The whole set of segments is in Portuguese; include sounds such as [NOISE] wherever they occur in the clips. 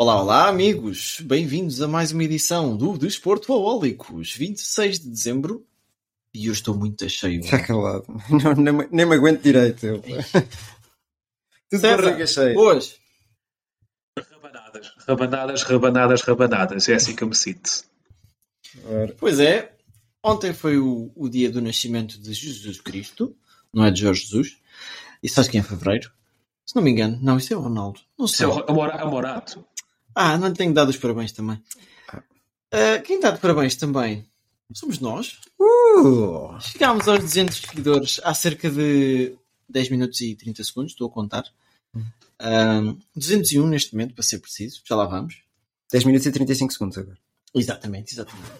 Olá, olá, amigos! Bem-vindos a mais uma edição do Desporto Aólicos, 26 de dezembro. E eu estou muito cheio. Está calado. [LAUGHS] Não, nem, me- nem me aguento direito. Eu. [LAUGHS] Tudo César, barriga cheia. Hoje, Rabanadas, rabanadas, rabanadas, rabanadas. É assim que eu me sinto. Pois é, ontem foi o, o dia do nascimento de Jesus Cristo, não é de Jorge Jesus. E sabes quem é fevereiro? Se não me engano, não, isso é o Ronaldo. Não Isso sei. é o Amor- Amorato. Ah, não tenho dado os parabéns também. Ah, quem dá de parabéns também somos nós. Uh, Chegámos aos 200 seguidores há cerca de 10 minutos e 30 segundos, estou a contar. Ahm, 201 neste momento, para ser preciso, já lá vamos. 10 minutos e 35 segundos agora. Exatamente, exatamente.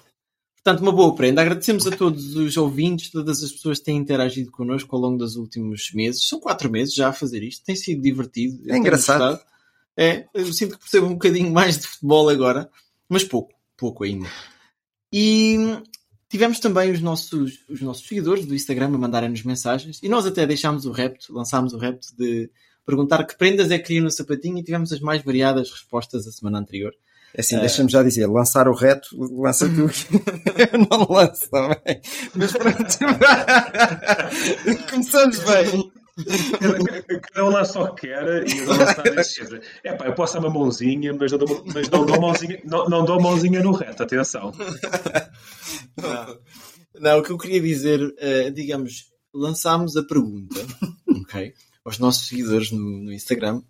Portanto, uma boa prenda. Agradecemos a todos os ouvintes, todas as pessoas que têm interagido connosco ao longo dos últimos meses. São quatro meses já a fazer isto. Tem sido divertido. Tenho engraçado. gostado. É, eu sinto que percebo um bocadinho mais de futebol agora, mas pouco, pouco ainda. E tivemos também os nossos, os nossos seguidores do Instagram a mandarem-nos mensagens e nós até deixámos o repto, lançámos o repto de perguntar que prendas é que queriam no sapatinho e tivemos as mais variadas respostas a semana anterior. É assim, deixa-me já dizer, lançar o reto, lança tu. [LAUGHS] Eu não lanço também. Mas pronto. [LAUGHS] Começamos bem. Cada um lá só quer e eu dou género. É pá, eu posso dar uma mãozinha, mas não dou, mas não dou mãozinha, não, não dou mãozinha no reto, atenção. Não, o que eu queria dizer, eh, digamos, lançámos a pergunta, ok, aos nossos seguidores no, no Instagram,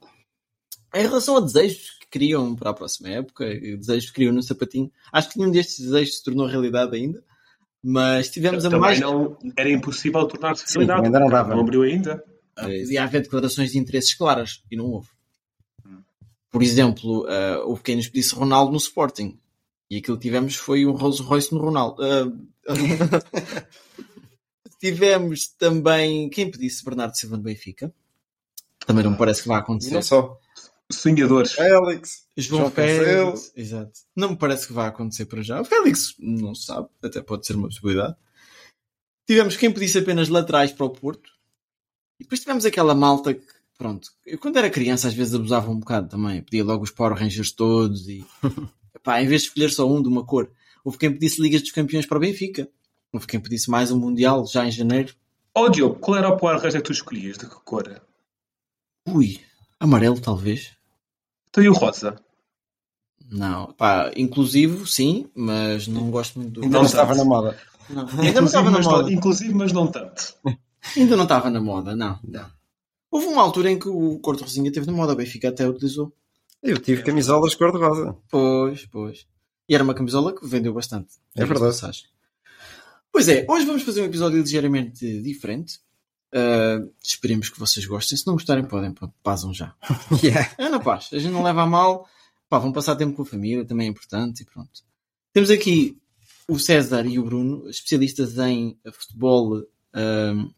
em relação a desejos que queriam para a próxima época, desejos que queriam no sapatinho. Acho que nenhum destes desejos se tornou realidade ainda, mas tivemos a Também mais. não, era impossível tornar-se realidade. ainda não dava. Não abriu ainda. Eh, Podia haver declarações de interesses claras e não houve. Por exemplo, eh, houve quem nos pedisse Ronaldo no Sporting e aquilo que tivemos foi um Rolls Royce no Ronaldo. Eh, [LAUGHS] tivemos também quem pedisse Bernardo Silva no Benfica. Também não me parece que vai acontecer. não só. Sonhadores. Félix. João, João Félix. Exato. Não me parece que vai acontecer para já. O Félix não se sabe, até pode ser uma possibilidade. Tivemos quem pedisse apenas laterais para o Porto. E depois tivemos aquela malta que, pronto, eu quando era criança às vezes abusava um bocado também. Pedia logo os Power Rangers todos e, [LAUGHS] pá, em vez de escolher só um de uma cor, houve quem pedisse Ligas dos Campeões para o Benfica. Houve quem pedisse mais um Mundial já em janeiro. Ó Diogo, qual era o Power Ranger que tu escolhias? De que cor? Ui, amarelo talvez. Tu e o rosa? Não, pá, inclusivo sim, mas não gosto muito do. Ainda Não não estava na moda. Não, ainda não estava na moda. inclusive, mas não tanto. [LAUGHS] Ainda não estava na moda, não. não. Houve uma altura em que o Corto Rosinha teve na moda, o Benfica até utilizou. Eu tive camisolas cor-de-rosa. Pois, pois. E era uma camisola que vendeu bastante. É verdade. Passagem. Pois é, hoje vamos fazer um episódio ligeiramente diferente. Ah, esperemos que vocês gostem. Se não gostarem, podem, passam já. [LAUGHS] Yeah. É na paz, a gente não leva a mal. Pá, vão passar tempo com a família, também é importante e pronto. Temos aqui o César e o Bruno, especialistas em futebol, ahm,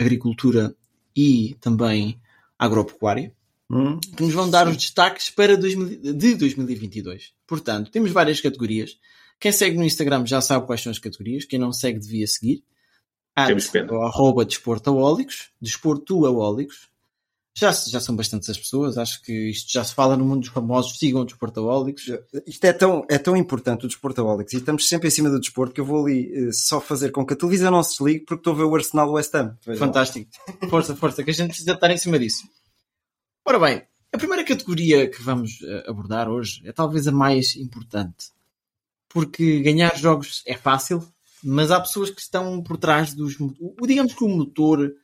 agricultura e também agropecuária, Hum, que nos vão dar os destaques para 2000 de 2022. Portanto, temos várias categorias. Quem segue no Instagram já sabe quais são as categorias, quem não segue devia seguir. Temos pena. Ou arroba desportaólicos, desportuaólicos. Já, já são bastantes as pessoas, acho que isto já se fala no mundo dos famosos, sigam o desportaólicos. Isto é tão, é tão importante, o desporto Alex, e estamos sempre em cima do desporto que eu vou ali eh, só fazer com que a televisão não se desligue porque estou a ver o Arsenal West Ham. Fantástico. Força, força, que a gente precisa estar em cima disso. Ora bem, a primeira categoria que vamos eh, abordar hoje é talvez a mais importante. Porque ganhar jogos é fácil, mas há pessoas que estão por trás dos. Digamos que o motor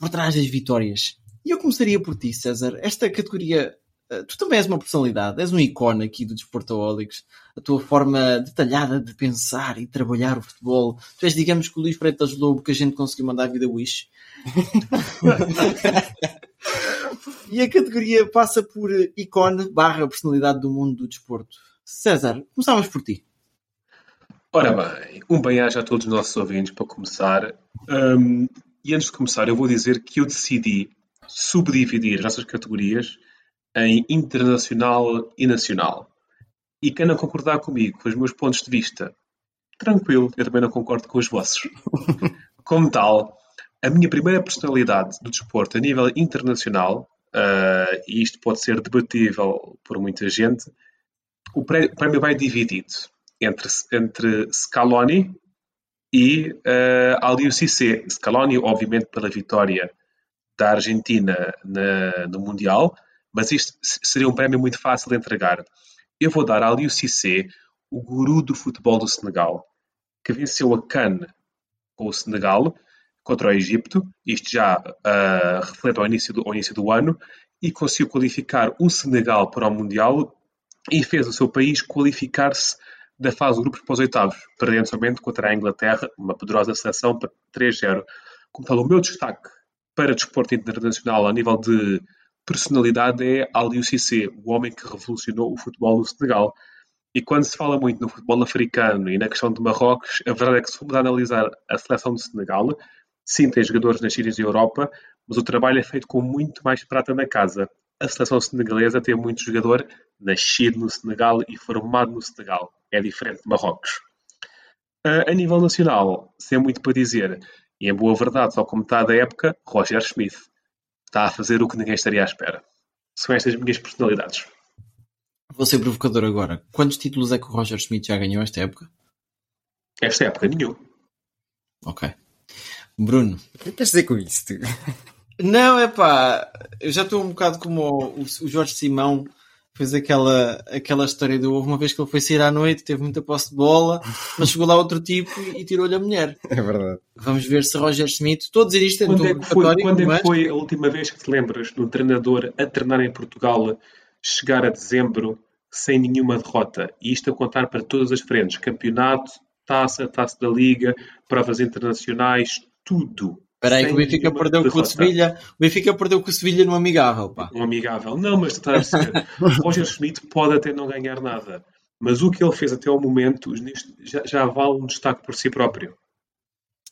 por trás das vitórias. E eu começaria por ti, César. Esta categoria. eh, Tu também és uma personalidade, és um ícone aqui do Desportaólicos. A tua forma detalhada de pensar e trabalhar o futebol. Tu és, digamos, que o Luís Freitas Lobo que a gente conseguiu mandar a vida wish. [LAUGHS] E a categoria passa por ícone barra personalidade do mundo do desporto. César, começamos por ti. Ora bem, um bem-aja a todos os nossos ouvintes para começar. Um, e antes de começar, eu vou dizer que eu decidi subdividir as nossas categorias em internacional e nacional. E quem não concordar comigo, com os meus pontos de vista, tranquilo, eu também não concordo com os vossos. [LAUGHS] Como tal, a minha primeira personalidade do desporto a nível internacional, uh, e isto pode ser debatível por muita gente, o prémio vai dividido entre, entre Scaloni e uh, Aliou Cissé. Scaloni, obviamente, pela vitória da Argentina na, no Mundial, mas isto seria um prémio muito fácil de entregar. Eu vou dar a Aliou Cissé, o guru do futebol do Senegal, que venceu a CAN com o Senegal contra o Egito, isto já uh, reflete ao início, do, ao início do ano, e conseguiu qualificar o Senegal para o Mundial e fez o seu país qualificar-se da fase de grupos para os oitavos, perdendo somente contra a Inglaterra, uma poderosa seleção, para 3-0. Como tal, o meu destaque para desporto internacional a nível de personalidade é Aliou Cissé, o homem que revolucionou o futebol no Senegal. E quando se fala muito no futebol africano e na questão de Marrocos, a verdade é que se formos analisar a seleção do Senegal, sim, tem jogadores nascidos em Europa, mas o trabalho é feito com muito mais prata na casa. A seleção senegalesa tem muito jogador nascido no Senegal e formado no Senegal. É diferente de Marrocos. A nível nacional, sem muito para dizer, e em boa verdade, só como está da época, Roger Smith está a fazer o que ninguém estaria à espera. São estas minhas personalidades. Vou ser provocador agora. Quantos títulos é que o Roger Smith já ganhou esta época? Esta época, nenhum. Ok. Bruno. O que queres dizer com isto? Não, é pá, eu já estou um bocado como o, o Jorge Simão fez aquela, aquela história do houve uma vez que ele foi sair à noite, teve muita posse de bola, mas chegou lá outro tipo e, e tirou-lhe a mulher. É verdade. Vamos ver se Roger Smith, estou a dizer isto quando é que foi, quando é que foi a última vez que te lembras de um treinador a treinar em Portugal chegar a dezembro sem nenhuma derrota? E isto a contar para todas as frentes: campeonato, taça, taça da liga, provas internacionais, tudo. Espera aí que o Benfica perdeu derrota. com o Sevilha. O Benfica perdeu com o Sevilha no amigável, pá. Um amigável. Não, mas tu estás a perceber. [LAUGHS] Roger Schmidt pode até não ganhar nada. Mas o que ele fez até ao momento já, já vale um destaque por si próprio.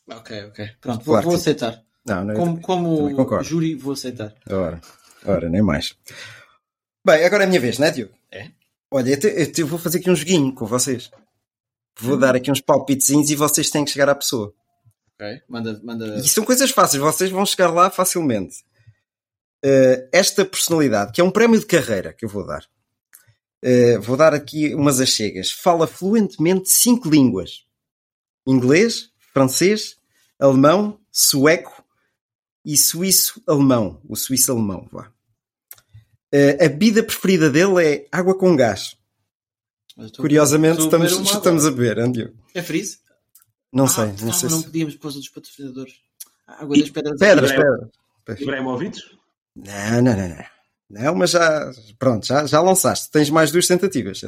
Ok, ok. Pronto, vou, vou aceitar. Não, não, como como júri, vou aceitar. Ora, ora, nem mais. Bem, agora é a minha vez, não é, Diogo? É. Olha, eu, te, eu vou fazer aqui um joguinho com vocês. Vou hum. dar aqui uns palpitezinhos e vocês têm que chegar à pessoa. Manda, manda. E são coisas fáceis, vocês vão chegar lá facilmente. Uh, esta personalidade, que é um prémio de carreira que eu vou dar. Uh, vou dar aqui umas achegas. Fala fluentemente cinco línguas: inglês, francês, alemão, sueco e suíço-alemão. O suíço-alemão, vá. Uh, a bebida preferida dele é água com gás. Curiosamente, estamos, estamos a beber, Andio. É freeze? Não ah, sei, não, não sei. Não podíamos por causa dos patrocinadores. Água das pedras. Pedras, pedras. Ibrahimovic? Não, não, não, não. Não, mas já, pronto, já, já lançaste. Tens mais duas tentativas.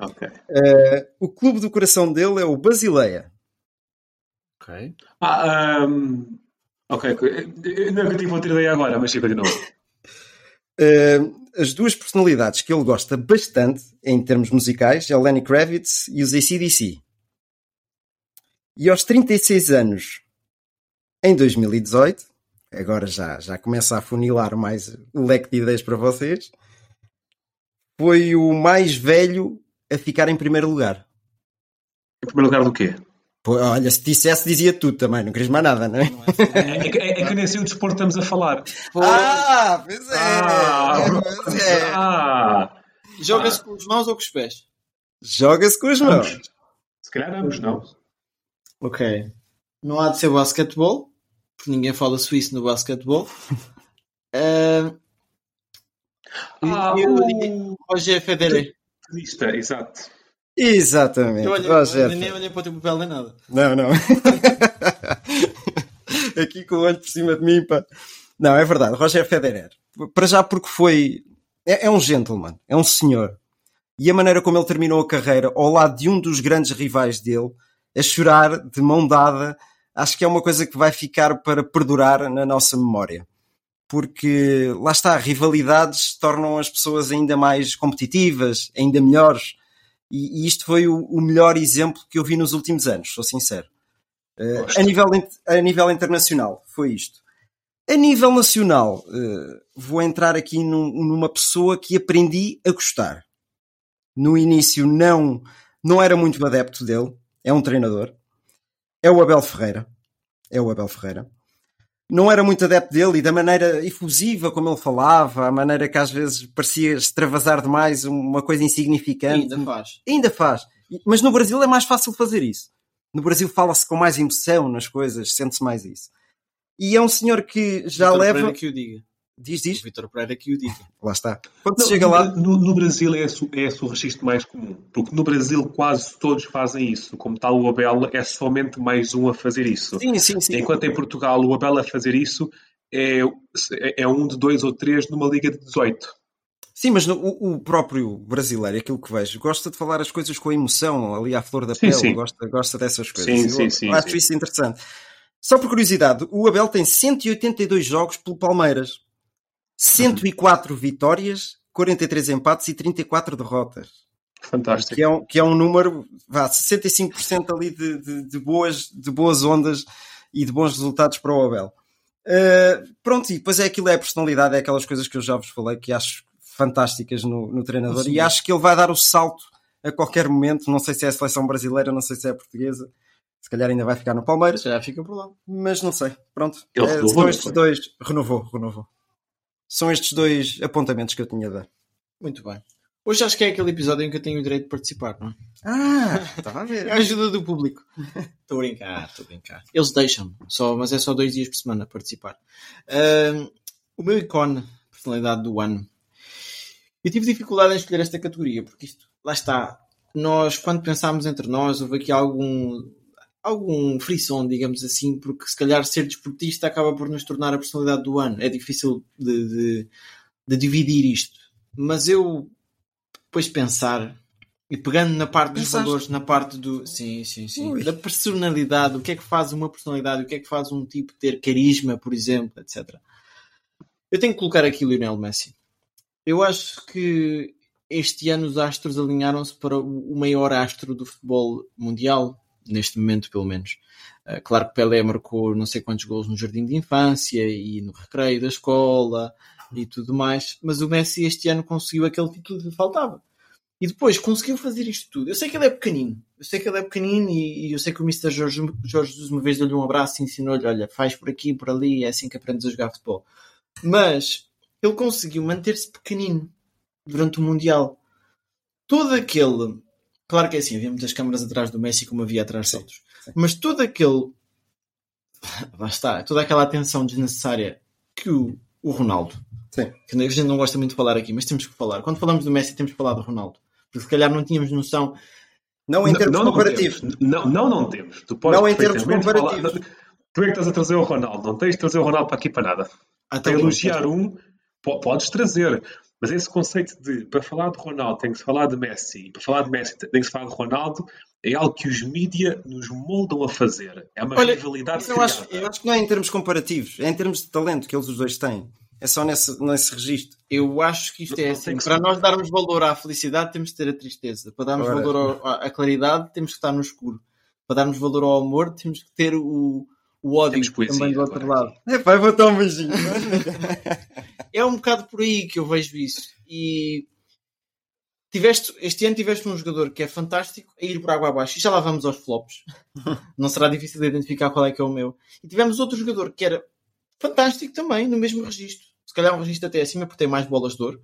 Ok. Uh, o clube do coração dele é o Basileia. Ok. Ah, um, ok. Não é que eu tive outra ideia agora, mas de novo. Uh, as duas personalidades que ele gosta bastante em termos musicais é o Lenny Kravitz e os ACDC. E aos 36 anos, em 2018, agora já, já começa a funilar mais o leque de ideias para vocês, foi o mais velho a ficar em primeiro lugar. Em primeiro lugar do quê? Pô, olha, se dissesse, dizia tudo também, não querias mais nada, não é? É, é, é, é que nem sei o desporto estamos a falar. Ah, pois é! Ah, pois é. Ah, Joga-se ah. com as mãos ou com os pés? Joga-se com as mãos. Se calhar ambos, não. Ok. Não há de ser basquetebol, porque ninguém fala suíço no basquetebol. [LAUGHS] uh, ah, eu o Roger Federer. Tenista, exato. Exatamente. Eu, olhei, Roger. nem olhei para o teu papel nem nada. Não, não. [LAUGHS] Aqui com o olho por cima de mim, pá. Não, é verdade. Roger Federer. Para já porque foi... É, é um gentleman. É um senhor. E a maneira como ele terminou a carreira ao lado de um dos grandes rivais dele a chorar de mão dada, acho que é uma coisa que vai ficar para perdurar na nossa memória. porque lá está, rivalidades tornam as pessoas ainda mais competitivas, ainda melhores. E, e isto foi o, o, melhor exemplo que eu vi nos últimos anos, sou sincero. Uh, a, nível, a nível internacional, foi isto. A nível nacional, uh, vou entrar aqui num, numa pessoa que aprendi a gostar. No início não, não era muito adepto dele, é um treinador. É o Abel Ferreira. É o Abel Ferreira não era muito adepto dele e da maneira efusiva como ele falava, a maneira que às vezes parecia extravasar demais uma coisa insignificante. Ainda faz. Ainda faz. Mas no Brasil é mais fácil fazer isso. No Brasil fala-se com mais emoção nas coisas, sente-se mais isso. E é um senhor que já leva. que o diga. Diz, diz. O Vitor Pereira que o diga. Lá está. Quando Não, chega no, lá. No, no Brasil é esse, é esse o registro mais comum. Porque no Brasil quase todos fazem isso. Como tal, o Abel é somente mais um a fazer isso. Sim, sim, sim. Enquanto em Portugal o Abel a fazer isso é, é um de dois ou três numa liga de 18. Sim, mas no, o, o, próprio brasileiro, aquilo que vejo, gosta de falar as coisas com emoção, ali à flor da sim, pele, sim. Gosta, gosta dessas coisas. Sim, Eu sim, sim, acho sim. isso interessante. Só por curiosidade, o Abel tem 182 jogos pelo Palmeiras, 104 vitórias, 43 empates e 34 derrotas. Fantástico. Que é um, que é um número, vá, 65% ali de, de, de, boas, de boas ondas e de bons resultados para o Abel. Uh, pronto, e depois é aquilo, é a personalidade, é aquelas coisas que eu já vos falei que acho fantásticas no, no treinador Sim. e acho que ele vai dar o salto a qualquer momento. Não sei se é a seleção brasileira, não sei se é a portuguesa, se calhar ainda vai ficar no Palmeiras, Já fica por lá. mas não sei. Pronto, Ele É, renovou, estes dois, renovou, renovou. São estes dois apontamentos que eu tinha a dar. Muito bem. Hoje acho que é aquele episódio em que eu tenho o direito de participar, não é? Ah, [LAUGHS] estava a ver. É a ajuda do público. [LAUGHS] Estou a brincar, estou a brincar. Eles deixam, só, mas é só dois dias por semana participar. Ahm, o meu icone, personalidade do ano. Eu tive dificuldade em escolher esta categoria, porque isto, lá está. Nós, quando pensámos entre nós, houve aqui algum, algum frisson, digamos assim, porque se calhar ser desportista acaba por nos tornar a personalidade do ano. É difícil de, de, de dividir isto. Mas eu, depois de pensar, e pegando na parte dos Pensaste? valores, na parte do. Sim, sim, sim. Ui. Da personalidade, o que é que faz uma personalidade, o que é que faz um tipo ter carisma, por exemplo, etc. Eu tenho que colocar aqui o Lionel Messi. Eu acho que este ano os astros alinharam-se para o maior astro do futebol mundial, neste momento, pelo menos. Uh, claro que Pelé marcou não sei quantos gols no jardim de infância e no recreio da escola e tudo mais, mas o Messi este ano conseguiu aquele título que faltava. E depois conseguiu fazer isto tudo. Eu sei que ele é pequenino, eu sei que ele é pequenino e, e eu sei que o Mr. Jorge, Jorge Jesus uma vez deu-lhe um abraço e ensinou-lhe: olha, faz por aqui, por ali, é assim que aprendes a jogar futebol. Mas ele conseguiu manter-se pequenino durante o Mundial. Todo aquele. Claro que é assim, havia muitas câmaras atrás do Messi como havia atrás de outros. Mas todo aquele. [LAUGHS] Lá está, toda aquela atenção desnecessária que o, o Ronaldo. Sim. Que a gente não gosta muito de falar aqui, mas temos que falar. Quando falamos do Messi, temos que falar do Ronaldo. Porque se calhar não tínhamos noção. Não em termos não, não comparativos. Não, não, não temos. Tu podes Não em termos comparativos. falar- Tu é que estás a trazer o Ronaldo. Não tens de trazer o Ronaldo para aqui para nada. Até Para elogiar um, po- podes trazer. Mas esse conceito de para falar de Ronaldo tem que se falar de Messi, e para falar de Messi tem que se falar de Ronaldo, é algo que os mídia nos moldam a fazer. É uma Olha, rivalidade Eu acho, eu acho que não é em termos comparativos, é em termos de talento que eles os dois têm. É só nesse, nesse registro. Eu acho que isto é assim. Para ser. nós darmos valor à felicidade, temos de ter a tristeza. Para darmos Ora. valor ao- à, claridade, temos que estar no escuro. Para darmos valor ao amor, temos que ter o, o ódio poesia também do outro agora lado. É vou dar um beijinho. [LAUGHS] É um bocado por aí que eu vejo isso. E tiveste, este ano tiveste um jogador que é fantástico a ir por água abaixo. E já lá vamos aos flops. [LAUGHS] Não será difícil de identificar qual é que é o meu. E tivemos outro jogador que era fantástico também, no mesmo registro. Se calhar um registro até acima, porque tem mais bolas de ouro.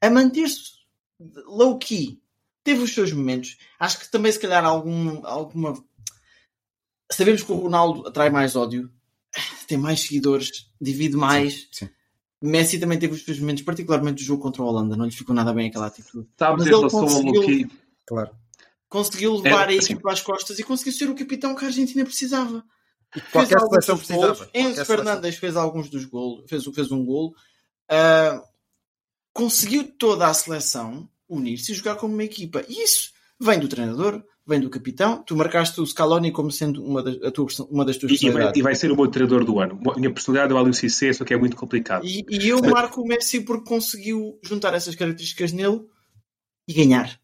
A manter-se low-key. Teve os seus momentos. Acho que também, se calhar, algum, alguma. Sabemos que o Ronaldo atrai mais ódio, tem mais seguidores, divide mais. sim. Messi também teve os seus momentos, particularmente o jogo contra a Holanda, não lhe ficou nada bem aquela atitude. Sabes Mas ele conseguiu- Claro. Conseguiu levar É, a sim. equipa às costas e conseguiu ser o capitão que a Argentina precisava. Qualquer Fez alguns seleção dos precisava. golos. Qualquer Enzo seleção. Fernandes fez alguns dos golos, fez, fez um golo. Ah, conseguiu toda a seleção unir-se e jogar como uma equipa. E isso vem do treinador, vem do capitão. Tu marcaste o Scaloni como sendo uma das, tua, uma das tuas E, vai, personalidades. e vai ser o meu treinador do ano. A minha personalidade é o Alio Cissé, só que é muito complicado. E, e eu marco o Messi porque conseguiu juntar essas características nele e ganhar.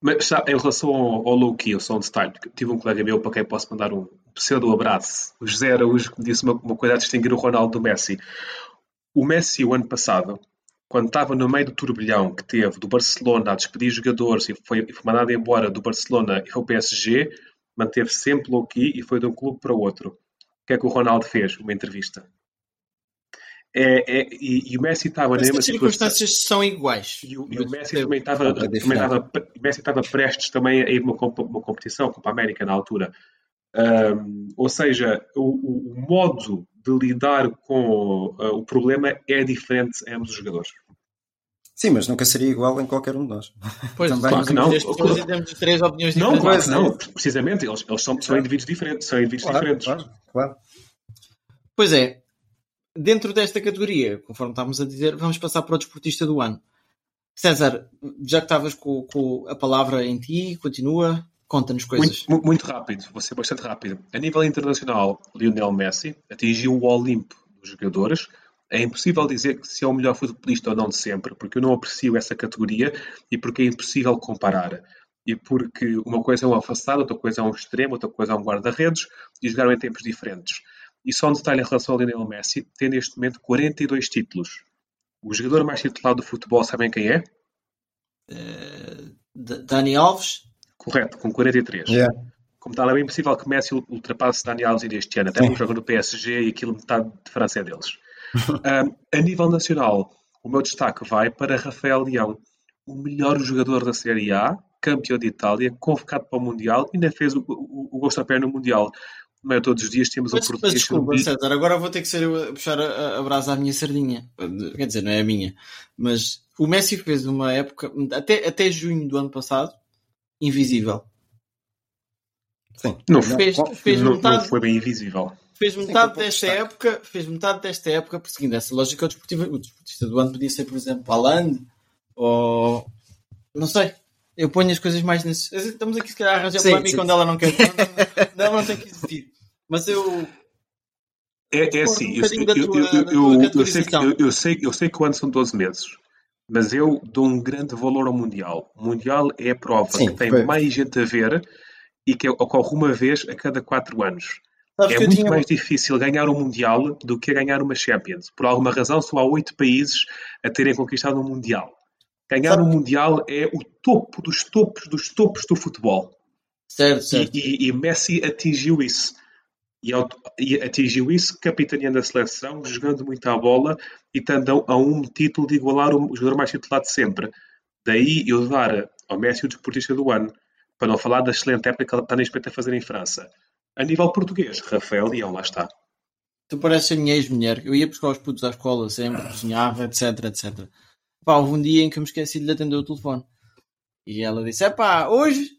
Mas sabe, em relação ao, ao low key, ao soundstyle, tive um colega meu para quem posso mandar um pseudo abraço, o José Araújo, que me disse uma, uma coisa a distinguir o Ronaldo do Messi. O Messi, o ano passado, quando estava no meio do turbilhão que teve do Barcelona a despedir jogadores e foi, e foi mandado embora do Barcelona e foi o PSG, manteve sempre low key e foi de um clube para o outro. O que é que o Ronaldo fez? Uma entrevista. É, é, e, e o Messi estava na mesma as situação. circunstâncias são iguais. E o, e o Messi também estava, também estava, o Messi estava prestes também a ir uma, uma competição, Copa América na altura. Ahm, ou seja, o, o- o modo de lidar com ah, o problema é diferente em ambos os jogadores. Sim, mas nunca seria igual em qualquer um de nós. Pois, Também. claro que não. Pessoas temos três opiniões Não, diferentes. claro não. Precisamente, eles, eles são, são indivíduos diferentes. São indivíduos diferentes. claro, claro. Pois é, dentro desta categoria, conforme estávamos a dizer, vamos passar para o desportista do ano. César, já que estavas com, com a palavra em ti, continua, conta-nos coisas. Muito, mu- muito rápido, vou ser bastante rápido. A nível internacional, Lionel Messi atingiu o Olimpo dos jogadores. É impossível dizer que se é o melhor futebolista ou não de sempre, porque eu não aprecio essa categoria e porque é impossível comparar. E porque uma coisa é um afastado, outra coisa é um extremo, outra coisa é um guarda-redes e jogaram em tempos diferentes. E só um detalhe em relação ao Lionel Messi, tem neste momento 42 títulos. O jogador mais titulado do futebol, sabem quem é? D- Dani Alves, Correto, com 43. Yeah. Como tal, é bem possível que Messi ultrapasse Dani Alves ainda este ano, até porque joga no PSG e aquilo metade de França é deles. [LAUGHS] Um, a nível nacional, o meu destaque vai para Rafael Leão, o melhor jogador da Série A, campeão de Itália, convocado para o Mundial, ainda fez o, o, o gosto a pé no Mundial. Não é todos os dias temos um mas, mas português desculpa, César, agora vou ter que ser eu a puxar a, a brasa à minha sardinha. Quer dizer, não é a minha. Mas o Messi fez uma época, até, até junho do ano passado, invisível. Sim. não, Fez, foi- fez não, metade, não foi bem invisível. fez metade pouco desta destaque. época, fez metade desta época, perseguindo essa lógica, o desportista, o desportista do ano podia ser, por exemplo, Haaland, ou não sei. Eu ponho as coisas mais nesse. Estamos aqui, se calhar, a arranjar Sim, polémica sim. quando ela não quer. Não, ela não tem que existir. Mas eu. É, é assim, um eu, eu, eu, tua- eu, sei, que- eu sei, eu sei que o ano são 12 meses, mas eu dou um grande valor ao Mundial. O Mundial é a prova Sim, que tem foi. mais gente a ver e que ocorre uma vez a cada 4 anos. Sabes É muito tinha. mais difícil ganhar um Mundial do que ganhar uma Champions. Por alguma razão, só há 8 países a terem conquistado um Mundial. Ganhar Sabe- um Mundial é o topo dos topos dos topos do futebol. Certo, E, certo. e- e Messi atingiu isso. E, atingiu isso capitaneando a seleção, jogando muito à bola e estando a um título de igualar o jogador mais titulado de sempre. Daí eu dar ao Messi o desportista do ano, para não falar da excelente época que ele está neste momento a fazer em França. A nível português, Rafael Leão, lá está. Tu pareces a minha ex-mulher. Eu ia buscar os putos à escola sempre, cozinhava, etc, etc. Pá, houve um dia em que eu me esqueci de lhe atender o telefone. E ela disse: é pá, hoje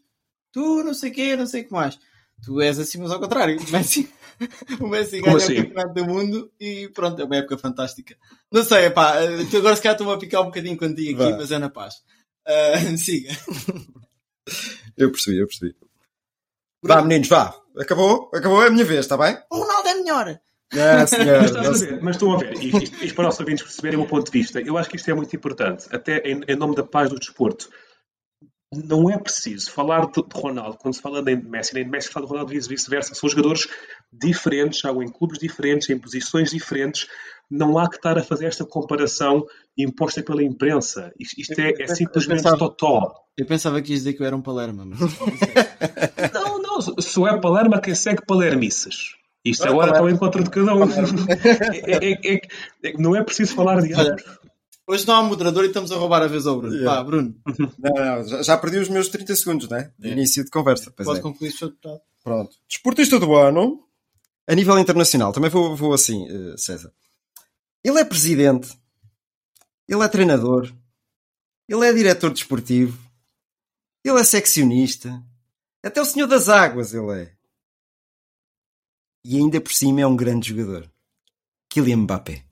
tu não sei o quê, não sei o que mais. Tu és assim, mas ao contrário. O Messi, [LAUGHS] o Messi ganha assim? o campeonato do mundo e pronto, é uma época fantástica. Não sei, é pá, agora se calhar estou-me a picar um bocadinho contigo aqui, Vá. mas é na paz. Ah, [LAUGHS] siga. Eu percebi, eu percebi. Vá, meninos, vá. Acabou, acabou, é a minha vez, está bem? O Ronaldo é melhor. Ah, senhor. [LAUGHS] Mas, estás a ver, mas estão a ver, e isto, isto para os ouvintes perceberem o meu ponto de vista, eu acho que isto é muito importante, até em, em nome da paz do desporto. Não é preciso falar de, de Ronaldo quando se fala nem de Messi, nem de Messi fala de Ronaldo e vice-versa. São jogadores diferentes, jogam em clubes diferentes, em posições diferentes. Não há que estar a fazer esta comparação imposta pela imprensa. Isto, isto é, é simplesmente pensava- totó. Eu pensava que ias dizer que eu era um Palerma, mas. Não, não, só é Palerma quem segue Palermices. Isto agora está ao encontro de cada um. É- é- é- é- não é preciso falar de ambos. Hoje não há moderador e estamos a roubar a vez ao Bruno. Yeah. Pá, Bruno, Não, não, já, já perdi os meus 30 segundos, né? De início de conversa. Pode é. concluir seu deputado. Pronto. Desportista do ano. A nível internacional, também vou, vou assim, eh, César. Ele é presidente. Ele é treinador. Ele é diretor desportivo. Ele é seccionista. Até o senhor das águas ele é. E ainda por cima é um grande jogador. Kylian Mbappé.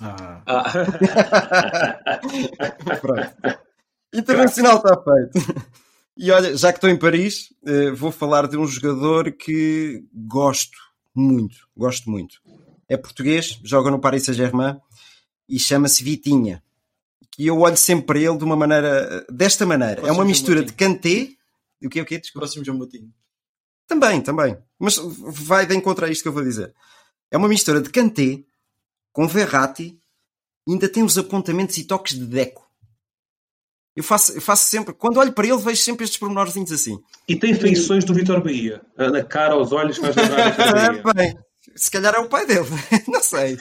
Ah. [LAUGHS] Pronto. Internacional está feito. E olha, já que estou em Paris, eh, vou falar de um jogador que gosto muito, gosto muito. É português, joga no Paris Saint-Germain e chama-se Vitinha. E eu olho sempre para ele de uma maneira, desta maneira. é uma mistura de Kanté. O que é o quê? Desculpa. Próximo João Moutinho. Também, também. Mas vai de encontro a isto que eu vou dizer. É uma mistura de Kanté com Verratti ainda tem os apontamentos e toques de Deco. Eu faço, eu faço sempre, quando olho para ele, vejo sempre estes pormenorzinhos assim. E tem feições do Vitor Bahia. Na cara, aos olhos, faz [LAUGHS] lembrar. É, bem, se calhar é o pai dele, [LAUGHS] não sei.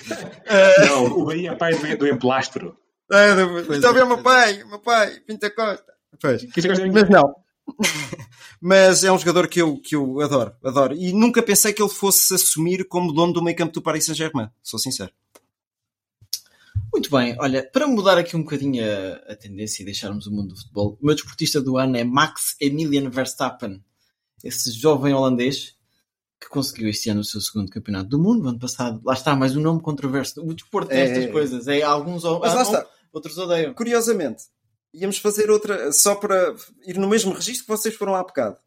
Não, o Bahia é pai do, do emplastro. É, Estou a ver o meu pai, o meu pai, Pinta Costa. Pois. Mas não. [LAUGHS] Mas é um jogador que eu, que eu adoro, adoro. E nunca pensei que ele fosse assumir como dono do meio campo do Paris Saint-Germain, sou sincero. Muito bem, olha, para mudar aqui um bocadinho a, a, tendência e deixarmos o mundo do futebol, o meu desportista do ano é Max Emilian Verstappen, esse jovem holandês que conseguiu este ano o seu segundo campeonato do mundo, ano passado. Lá está, mais um nome controverso. O desporto tem é, estas coisas, é alguns Mas lá está. outros odeiam. Curiosamente, íamos fazer outra, só para ir no mesmo registro que vocês foram há bocado.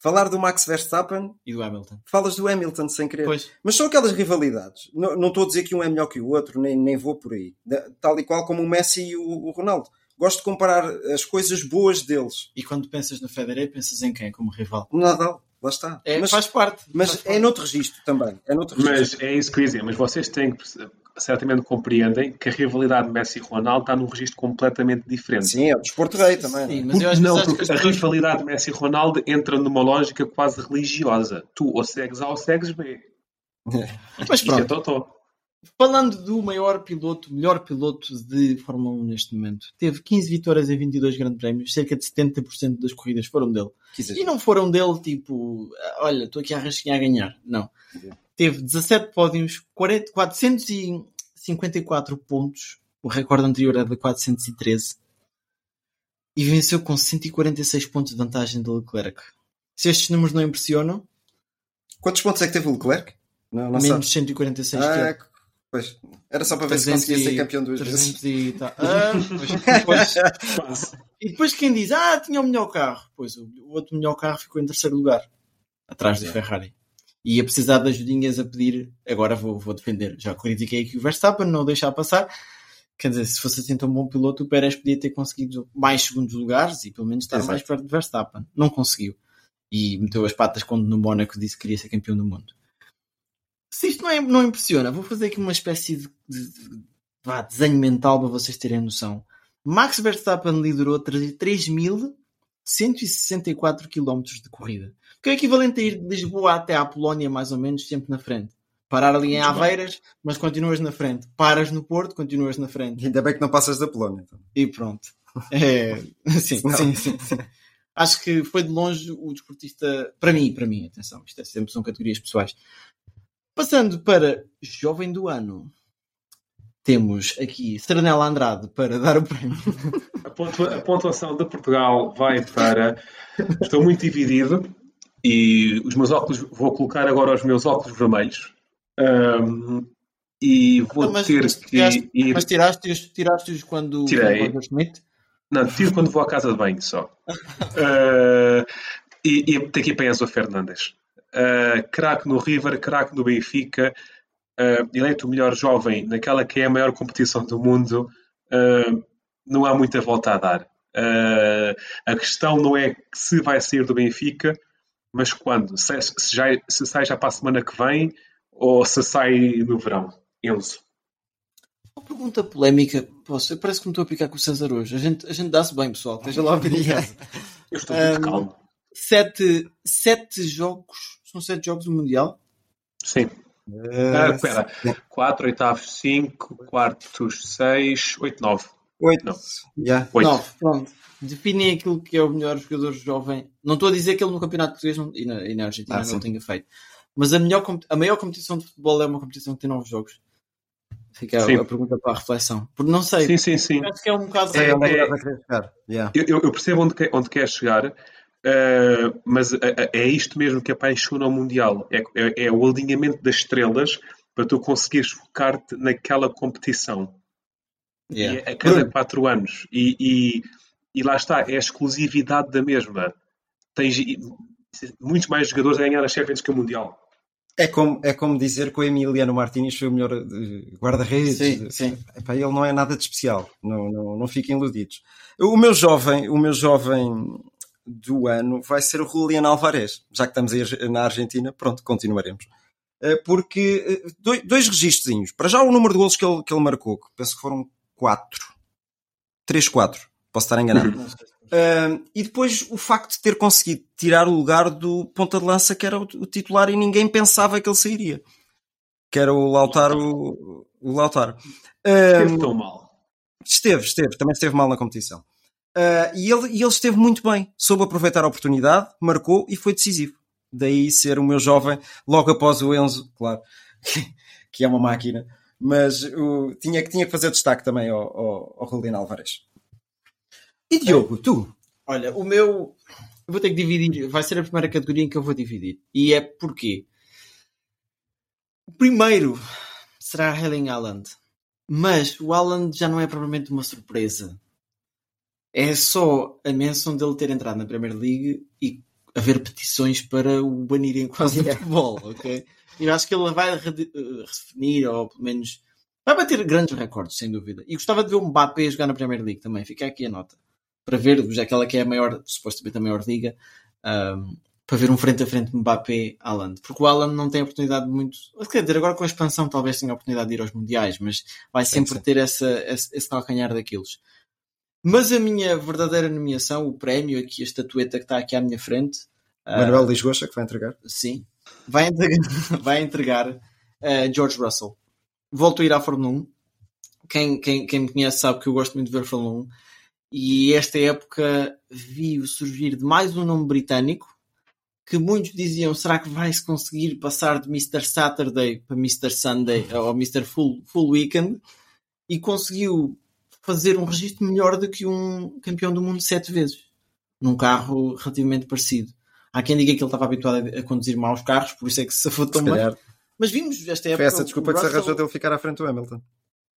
Falar do Max Verstappen e do Hamilton. Falas do Hamilton sem querer. Pois. Mas são aquelas rivalidades. Não, não estou a dizer que um é melhor que o outro, nem, nem vou por aí. Tal e qual como o Messi e o, o Ronaldo. Gosto de comparar as coisas boas deles. E quando pensas no Federer, pensas em quem como rival? No Nadal. Lá está. É, mas, faz parte. Mas faz é parte. noutro registro também. É noutro registro. Mas é isso que eu dizer. Mas vocês têm que certamente compreendem que a rivalidade Messi-Ronaldo está num registro completamente diferente. Sim, é o desporto rei também. Sim, mas eu acho não, porque que... a rivalidade Messi-Ronaldo entra numa lógica quase religiosa. Tu ou segues A ou segues B. Mas pronto. Falando do maior piloto, melhor piloto de Fórmula 1 neste momento, teve 15 vitórias em 22 grandes prémios, cerca de 70% das corridas foram dele. E não foram dele tipo, olha, estou aqui a rasquinhar a ganhar. Não teve 17 pódios, 40, 454 pontos, o recorde anterior era de 413, e venceu com 146 pontos de vantagem do Leclerc. Se estes números não impressionam. Quantos pontos é que teve o Leclerc? Não, não menos sabe. 146 ah, é, pois. Era só para ver se conseguia ser campeão duas vezes. E, tá. ah, depois, [LAUGHS] e depois quem diz, ah, tinha o melhor carro. Pois o, o outro melhor carro ficou em terceiro lugar, atrás do Ferrari e ia precisar de ajudinhas a pedir. Agora vou, vou defender. Já critiquei aqui o Verstappen, não deixar passar. Quer dizer, se fosse assim tão bom piloto, o Pérez podia ter conseguido mais segundos lugares e pelo menos estar Exato. mais perto de Verstappen. Não conseguiu. E meteu as patas quando no Mónaco disse que queria ser campeão do mundo. Se isto não, é, não impressiona, vou fazer aqui uma espécie de, de, de vá, desenho mental para vocês terem noção. Max Verstappen liderou 3.164 km de corrida que é equivalente a ir de Lisboa até à Polónia, mais ou menos, sempre na frente. Parar ali em Aveiras, mas continuas na frente. Paras no Porto, continuas na frente. Ainda bem que não passas da Polónia. Então. E pronto. É, [LAUGHS] sim, sim, sim, sim, Acho que foi de longe o desportista, para mim, para mim, atenção, isto é sempre são categorias pessoais. Passando para Jovem do Ano, temos aqui Serenela Andrade para dar o prémio. A, pontuação de Portugal vai para. Estou muito dividido e os meus óculos, vou colocar agora os meus óculos vermelhos. Um, e vou não, mas, ter mas que tiraste, ir. Mas tiraste-os tiraste quando. Tirei. Quando não, tiro quando vou à casa de banho só. uh, [LAUGHS] e, e tem que ir para Enzo Fernandes. Uh, craque no River, craque no Benfica, uh, eleito o melhor jovem naquela que é a maior competição do mundo. Uh, não há muita volta a dar. A questão não é se vai sair do Benfica, mas quando? Se, se, já, se sai já para a semana que vem ou se sai no verão? Enzo. Uma pergunta polémica. Posso, parece que me estou a picar com o César hoje. A gente, a gente dá-se bem, pessoal. Esteja lá a ver [LAUGHS] Eu estou muito um, calmo. Sete, sete jogos. São sete jogos do Mundial? Sim. Uh, ah, espera. Quatro, oitavos, cinco, quartos, seis, oito, nove. Oito. Não. Yeah. Oito. Nove, pronto definem aquilo que é o melhor jogador jovem. Não estou a dizer que ele no Campeonato Português não, e, na, e na Argentina ah, não sim. tenha feito. Mas a, melhor, a maior competição de futebol é uma competição que tem nove jogos. Fica a, a, pergunta para a reflexão. Porque não sei. Sim, sim, sim. Acho que é um bocado. É, é, yeah. eu, eu, percebo onde, quer, onde quer chegar, uh, mas é, é isto mesmo que apaixona o Mundial. É, é, é o alinhamento das estrelas para tu conseguires focar-te naquela competição. Yeah. a cada quatro anos. E, e e lá está, é a exclusividade da mesma. tens muitos mais jogadores a ganhar a Champions que o Mundial. É como, é como dizer que o Emiliano Martins foi o melhor eh, guarda-redes. Sim, sim. Epá, ele não é nada de especial. Não, não, não fiquem iludidos. O meu jovem, o meu jovem do ano vai ser o Julian Alvarez. Já que estamos aí na Argentina, pronto, continuaremos. Eh, porque eh, dois, dois registrozinhos. Para já o número de golos que ele, que ele marcou, que penso que foram quatro. Três, quatro. Posso estar enganado. Uh, e depois o facto de ter conseguido tirar o lugar do ponta de lança que era o, o titular e ninguém pensava que ele sairia. Que era o Lautaro. O Lautaro. Uh, esteve tão mal. Esteve, esteve. Também esteve mal na competição. Uh, e, ele, e ele esteve muito bem. Soube aproveitar a oportunidade, marcou e foi decisivo. Daí ser o meu jovem, logo após o Enzo, claro, [LAUGHS] que é uma máquina. Mas o, tinha, tinha que fazer destaque também ao, ao, ao Rolino Alvarez. E Diogo, tu? Olha, o meu. Eu vou ter que dividir. Vai ser a primeira categoria em que eu vou dividir. E é porquê? O primeiro será Helen Haaland. Mas o Haaland já não é propriamente uma surpresa. É só a menção dele ter entrado na Premier League e haver petições para o banirem quase [LAUGHS] do futebol, ok? Eu acho que ele vai redefinir, ou pelo menos vai bater grandes recordes, sem dúvida. E gostava de ver o Mbappé jogar na Premier League também. Fica aqui a nota para ver, já que ela que é a maior, supostamente a maior liga, um, para ver um frente a frente Mbappé Haaland. Porque o Haaland não tem oportunidade de muito. Quer dizer, agora com a expansão talvez tenha a oportunidade de ir aos Mundiais, mas vai sempre sim, sim. ter essa, esse, esse calcanhar daqueles. Mas a minha verdadeira nomeação, o prémio, aqui, a estatueta que está aqui à minha frente. Manuel uh, Lisgocha, que vai entregar. Sim. Vai entregar, [LAUGHS] vai entregar uh, George Russell. Volto a ir à Fórmula 1. Quem, quem, quem me conhece sabe que eu gosto muito de ver Fórmula 1. E esta época vi surgir de mais um nome britânico que muitos diziam: será que vai-se conseguir passar de Mr. Saturday para Mr. Sunday ou Mr. Full, full Weekend? E conseguiu fazer um registro melhor do que um campeão do mundo sete vezes num carro relativamente parecido. Há quem diga que ele estava habituado a conduzir maus carros, por isso é que se afou tão bem. Mas vimos esta época. Foi essa desculpa que se arranjou dele ficar à frente do Hamilton.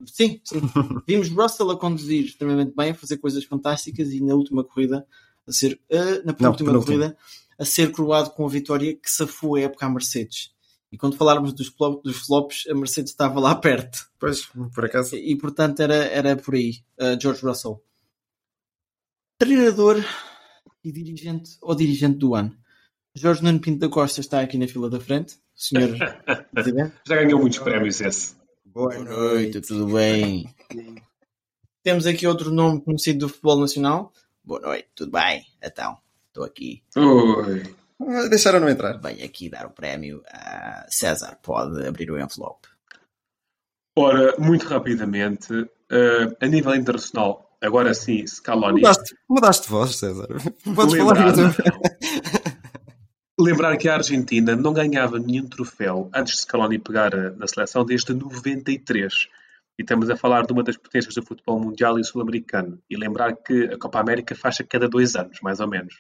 Sim, [LAUGHS] sim. Vimos Russell a conduzir extremamente bem, a fazer coisas fantásticas e na última corrida, a ser, uh, na penúltima Não, corrida, a ser coroado com a vitória que safou a época à Mercedes. E quando falarmos dos, dos flops, a Mercedes estava lá perto. Pois, por acaso. E, e portanto era, era por aí, uh, George Russell. Treinador e dirigente ou dirigente do ano. Jorge Nuno Pinto da Costa está aqui na fila da frente. Senhor [LAUGHS] Já ganhou muitos prémios esse. Boa noite, tudo bem? Temos aqui outro nome conhecido do futebol nacional. Boa noite, tudo bem? Então, estou aqui. Oi. Deixaram-no entrar. Venho aqui dar o prémio a César. Pode abrir o envelope. Ora, muito rapidamente, uh, a nível internacional, agora sim, Scaloni. Mudaste, mudaste de voz, César. Podes falar. Lembrar que a Argentina não ganhava nenhum troféu antes de Scaloni pegar na seleção desde 93. E estamos a falar de uma das potências do futebol mundial e sul-americano. E lembrar que a Copa América faz a cada dois anos, mais ou menos.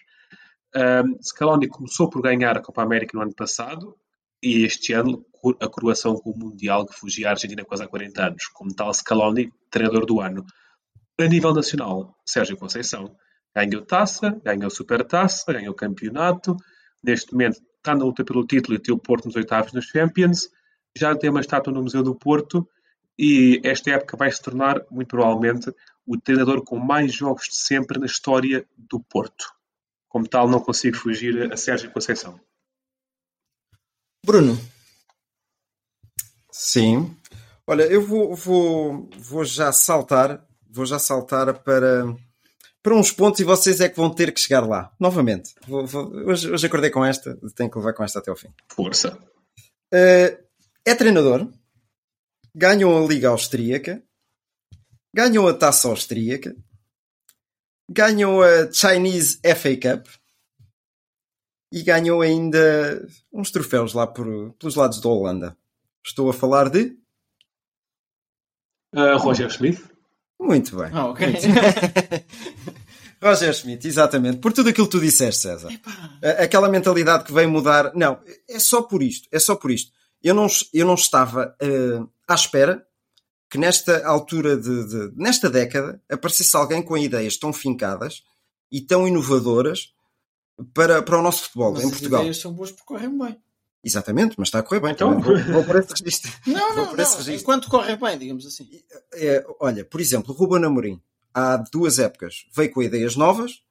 Um, Scaloni começou por ganhar a Copa América no ano passado e este ano a coroação com o Mundial que fugia à Argentina quase há 40 anos. Como tal, Scaloni, treinador do ano. A nível nacional, Sérgio Conceição ganhou taça, ganhou supertaça, ganhou campeonato, neste momento está na luta pelo título e tem o Porto nos oitavos nos Champions, já tem uma estátua no Museu do Porto e esta época vai se tornar, muito provavelmente, o treinador com mais jogos de sempre na história do Porto. Como tal, não consigo fugir a Sérgio Conceição. Bruno. Sim. Olha, eu vou, vou, vou já saltar, vou já saltar para para uns pontos e vocês é que vão ter que chegar lá. Novamente. Vou, vou, hoje, hoje acordei com esta, tenho que levar com esta até ao fim. Força. Uh, é treinador, ganham a Liga Austríaca, ganham a Taça Austríaca, ganham a Chinese FA Cup e ganham ainda uns troféus lá por, pelos lados da Holanda. Estou a falar de. Uh, Roger Smith. Muito bem. Ah, ok. [LAUGHS] Roger Schmidt, exatamente. Por tudo aquilo que tu disseste, César. Aquela mentalidade que veio mudar. Não, é só por isto. É só por isto. Eu não, eu não estava uh, à espera que nesta altura de, de, nesta década aparecesse alguém com ideias tão fincadas e tão inovadoras para, para o nosso futebol Mas em as Portugal. ideias são boas porque correm bem. Exatamente, mas está a correr bem. Então-. Vou, vou por esse registro. [LAUGHS] Não, não, não. Enquanto correm bem, digamos assim. É, olha, por exemplo, Ruben Amorim, há duas épocas, veio com ideias novas,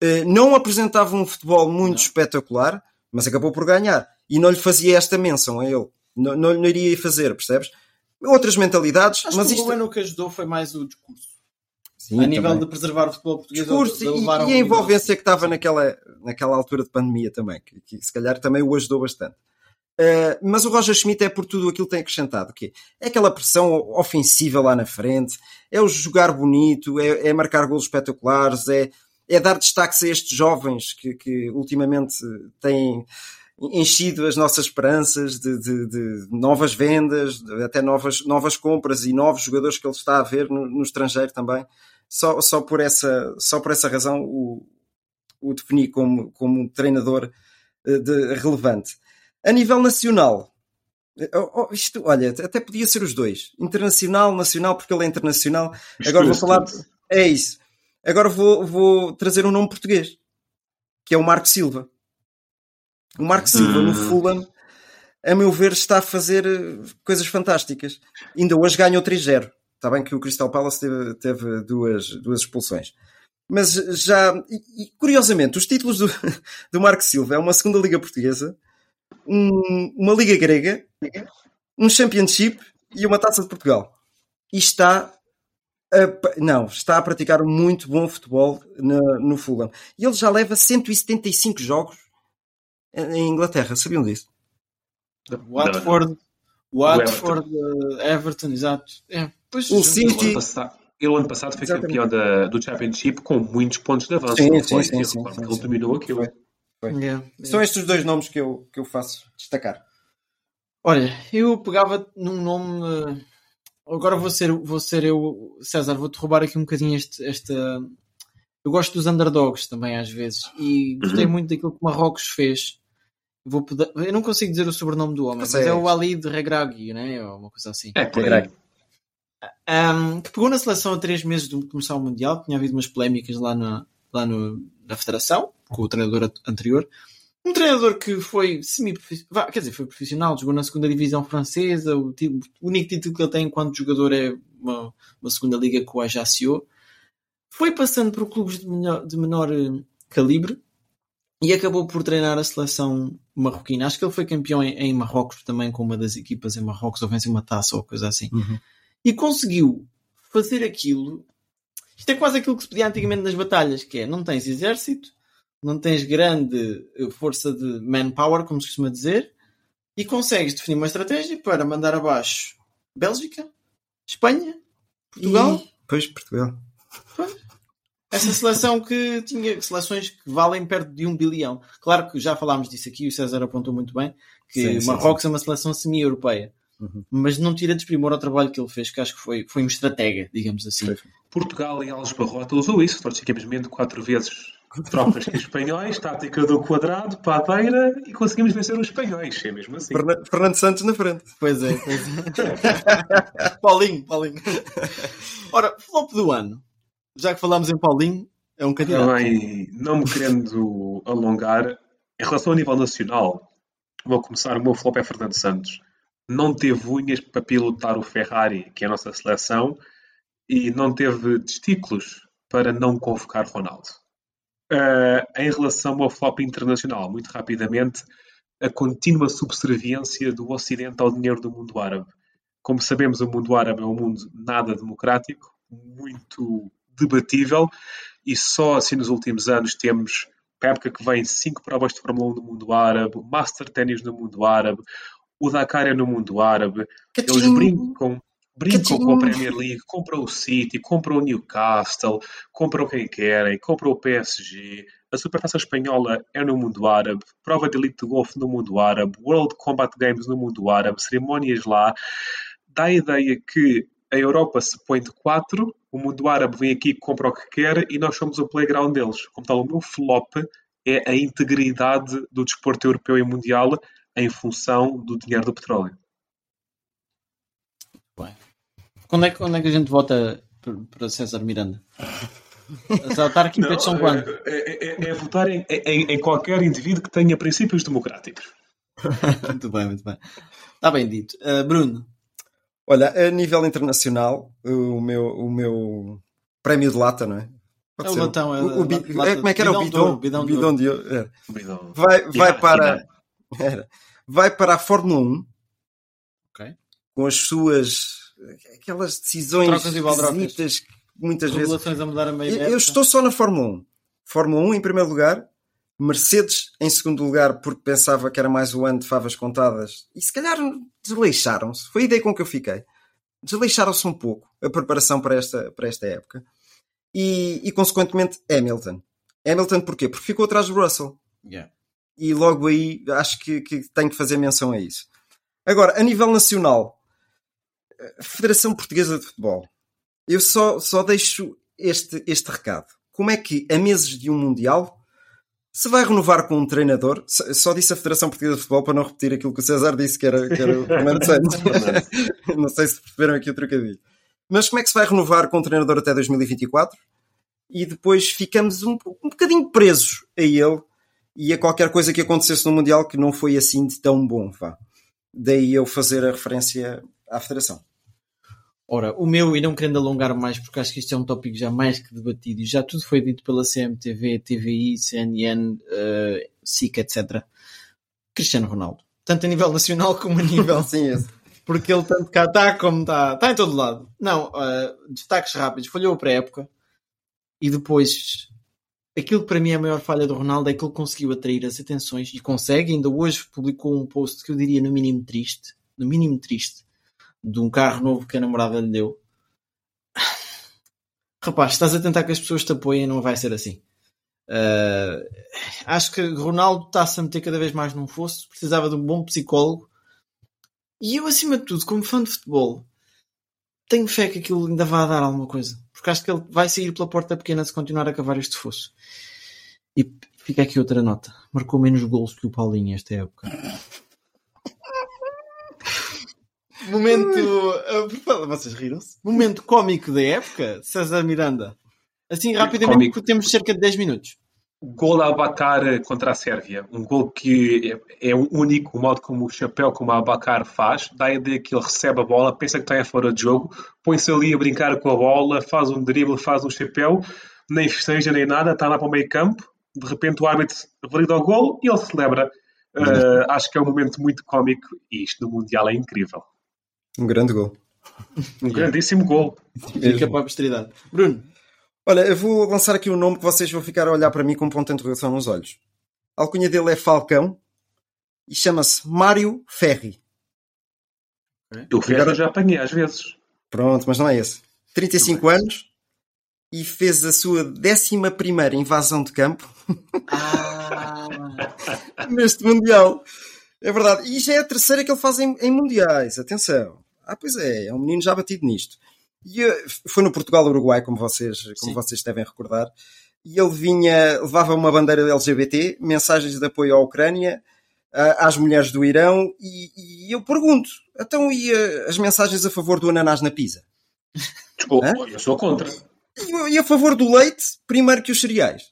eh, não apresentava um futebol muito Não. espetacular, mas acabou por ganhar. E não lhe fazia esta menção a ele. Não, não lhe iria fazer, percebes? Outras mentalidades, Acho mas que isto... o Ruben o que ajudou foi mais o discurso. Sim, a nível também. de preservar o futebol português. discurso de e, e a envolvência que estava naquela, naquela altura de pandemia também, que, que se calhar também o ajudou bastante. Uh, mas o Roger Schmidt é por tudo aquilo que tem acrescentado. Que é aquela pressão ofensiva lá na frente, é o jogar bonito, é, é marcar golos espetaculares, é, é dar destaques a estes jovens que, que ultimamente têm enchido as nossas esperanças de, de- de novas vendas, de até novas, novas compras e novos jogadores que ele está a ver no, no estrangeiro também. Só, só, por, essa, só por essa razão o, o defini como, como um treinador eh, de- relevante. A nível nacional, eh, oh, oh, isto, olha, até podia ser os dois. Internacional, nacional, porque ele é internacional. Agora vou falar. É isso. Agora vou, vou trazer um nome português, que é o Marco Silva. O Marco Silva no Fulham, a meu ver, está a fazer eh, coisas fantásticas. Ainda hoje ganhou 3-0. Está bem que o Crystal Palace teve, teve duas, duas expulsões. Mas já, e, curiosamente, os títulos do, [LAUGHS] do Marco Silva é uma segunda liga portuguesa, um- uma liga grega, um championship e uma taça de Portugal. E está a, não, está a praticar um muito bom futebol na- no Fulham. E ele já leva 175 jogos em Inglaterra, sabiam disso? Watford, Watford, eh, Everton, exato. É, pois, O City- Ele ano passado, ele ano passado foi Exatamente. campeão da- do Championship com muitos pontos de avanço. Sim, não sim, foi? sim, sim, sim, ele sim. dominou aquilo. Foi. É, é. São estes os dois nomes que eu, que eu faço destacar. Olha, eu pegava num nome. eh, Agora vou ser, vou ser eu, César, vou-te roubar aqui um bocadinho este, esta. Eu gosto dos underdogs também às vezes e gostei muito daquilo que o Marrocos fez. Vou poder- Eu não consigo dizer o sobrenome do homem, mas é o Ali de Regragui, né? Ou uma coisa assim. É, aí. Um, que pegou na seleção a três meses de começar o Mundial. Tinha havido umas polémicas lá, na, lá no- na Federação, com o treinador anterior. Um treinador que foi semi quer dizer, foi profissional, jogou na segunda divisão francesa. O, ti- o único título que ele tem enquanto jogador é uma, uma segunda liga com o Ajaccio. Foi passando por clubes de menor, de menor eh, calibre e acabou por treinar a seleção marroquina. Acho que ele foi campeão em, em Marrocos também com uma das equipas em Marrocos, ou venceu uma taça ou coisa assim e conseguiu fazer aquilo. Isto é quase aquilo que se pedia antigamente nas batalhas, que é não tens exército, não tens grande eh, força de manpower, como se costuma dizer, e consegues definir uma estratégia para mandar abaixo Bélgica, Espanha, Portugal, E, pois, Portugal. Essa seleção que tinha seleções que valem perto de um bilhão. Claro que já falámos disso aqui, o César apontou muito bem, que Sim, sim, Marrocos é uma seleção semi-europeia. Uhum. Mas não tira desprimor ao trabalho que ele fez, que acho que foi, foi um estratega, digamos assim. Foi. Portugal em Alves Barrota usou isso, nós simplesmente quatro vezes tropas que os espanhóis, tática do quadrado, padeira e conseguimos vencer os espanhóis, é mesmo assim. Fernan- Fernando Santos na frente. Pois é, pois é. [LAUGHS] Paulinho, Paulinho. Ora, flop do ano. Já que falámos em Paulinho, é um candidato. Também, não me querendo alongar, em relação ao nível nacional, vou começar, o meu flop é Fernando Santos. Não teve unhas para pilotar o Ferrari, que é a nossa seleção, e não teve testículos para não convocar Ronaldo. Ah, em relação ao flop internacional, muito rapidamente, a contínua subserviência do Ocidente ao dinheiro do mundo árabe. Como sabemos, o mundo árabe é um mundo nada democrático, muito debatível, e só assim nos últimos anos temos, para a época que vem, cinco provas de Fórmula 1 no mundo árabe, Master Tennis no mundo árabe, o Dakar é no mundo árabe. Eles brincam, brincam com a. Premier League, compram o City, compram o Newcastle, compram quem querem, compram o PSG. A Supertaça Espanhola é no mundo árabe, prova de elite de golfe no mundo árabe, World Combat Games no mundo árabe, cerimónias lá. Dá a ideia que a Europa se põe de quatro, o mundo árabe vem aqui, compra o que quer e nós somos o playground deles. Como tal, o meu flop é a integridade do desporto europeu e mundial em função do dinheiro do petróleo. Quando é, que- quando é que a gente vota para- César Miranda? As autárquicas são quando? É, é- é- é votar em, em- em qualquer indivíduo que tenha princípios democráticos. [LAUGHS] muito bem, muito bem. Está bem dito. Uh, Bruno, Olha, a nível internacional, o meu, o meu prémio de lata, não é? Pode É o ser. latão, é o, o lata- é, como é que era o bidão bidão? ouro, bidão de ouro, é. Vai, vai Yeah, para yeah. [LAUGHS] era. vai para a Fórmula 1 Ok. com as suas aquelas decisões esquisitas que muitas vezes regulações a mudar a meio eu, eu estou só na Fórmula 1 Fórmula 1 em primeiro lugar Mercedes em segundo lugar porque pensava que era mais o ano de favas contadas e se calhar desleixaram-se foi a ideia com que eu fiquei desleixaram-se um pouco a preparação para esta, para esta época e, e consequentemente Hamilton Hamilton porquê? porque ficou atrás do Russell Yeah. e logo aí acho que, que tenho que fazer menção a isso. Agora, a nível nacional, Federação Portuguesa de Futebol, eu só, só deixo este, este recado. Como é que, a meses de um Mundial, se vai renovar com um treinador? Só disse a Federação Portuguesa de Futebol para não repetir aquilo que o César disse, que era, que era o [LAUGHS] Fernando Santos. [LAUGHS] não sei se perceberam aqui o trocadilho. Mas como é que se vai renovar com um treinador até 2024? E depois ficamos um, um bocadinho presos a ele e a qualquer coisa que acontecesse no Mundial que não foi assim de tão bom. Vá. Daí eu fazer a referência à Federação. Ora, o meu, e não querendo alongar mais, porque acho que isto é um tópico já mais que debatido e já tudo foi dito pela CMTV, TVI, CNN, eh, SIC, etc. Cristiano Ronaldo. Tanto a nível nacional como a nível. [LAUGHS] Sim, esse. porque ele tanto cá está como está. Está em todo lado. Não, eh, destaques rápidos. Falhou a pré-época e depois. Aquilo que para mim é a maior falha do Ronaldo é que ele conseguiu atrair as atenções e consegue. Ainda hoje publicou um post que eu diria no mínimo triste. No mínimo triste de um carro novo que a namorada lhe deu. Rapaz, estás a tentar que as pessoas te apoiem, não vai ser assim. Uh, acho que Ronaldo está-se a meter cada vez mais num fosso, precisava de um bom psicólogo. E eu, acima de tudo, como fã de futebol, tenho fé que aquilo ainda vai dar alguma coisa. Porque acho que ele vai sair pela porta pequena se continuar a cavar este fosso. E fica aqui outra nota. Marcou menos gols que o Paulinho esta época. Momento. uh, vocês riram-se? Momento cómico da época, César Miranda. Assim, rapidamente, Cómico. porque temos cerca de 10 minutos. Gol a Abacar contra a Sérvia. Um gol que é, é o único, o modo como o chapéu, como a Abacar faz, dá a ideia que ele recebe a bola, pensa que está em fora de jogo, põe-se ali a brincar com a bola, faz um drible, faz um chapéu, nem festeja nem nada, está lá para o meio campo, de repente o árbitro valida o gol e ele celebra. Uh, acho que é um momento muito cómico e isto no Mundial é incrível. Um grande gol. Um grandíssimo gol. Fica para a posteridade. Bruno, Olha, eu vou lançar aqui um nome que vocês vão ficar a olhar para mim com um ponto de interrogação nos olhos. A alcunha dele é Falcão e chama-se Mário Ferri. Eu o Ferro já apanhei às vezes. Pronto, mas não é esse. 35 anos e fez a sua 11 invasão de campo ah, [LAUGHS] neste Mundial. É verdade. E já é a terceira que ele faz em, em Mundiais. Atenção. Ah, pois é. É um menino já batido nisto. E eh, foi no Portugal-Uruguai, como vocês, como Sim. vocês devem recordar. E ele vinha, levava uma bandeira LGBT, mensagens de apoio à Ucrânia, ah, às mulheres do Irão. E, e eu pergunto, então e eh, as mensagens a favor do ananás na pizza? Desculpa, Hã? eu sou contra. E, e a favor do leite, primeiro que os cereais?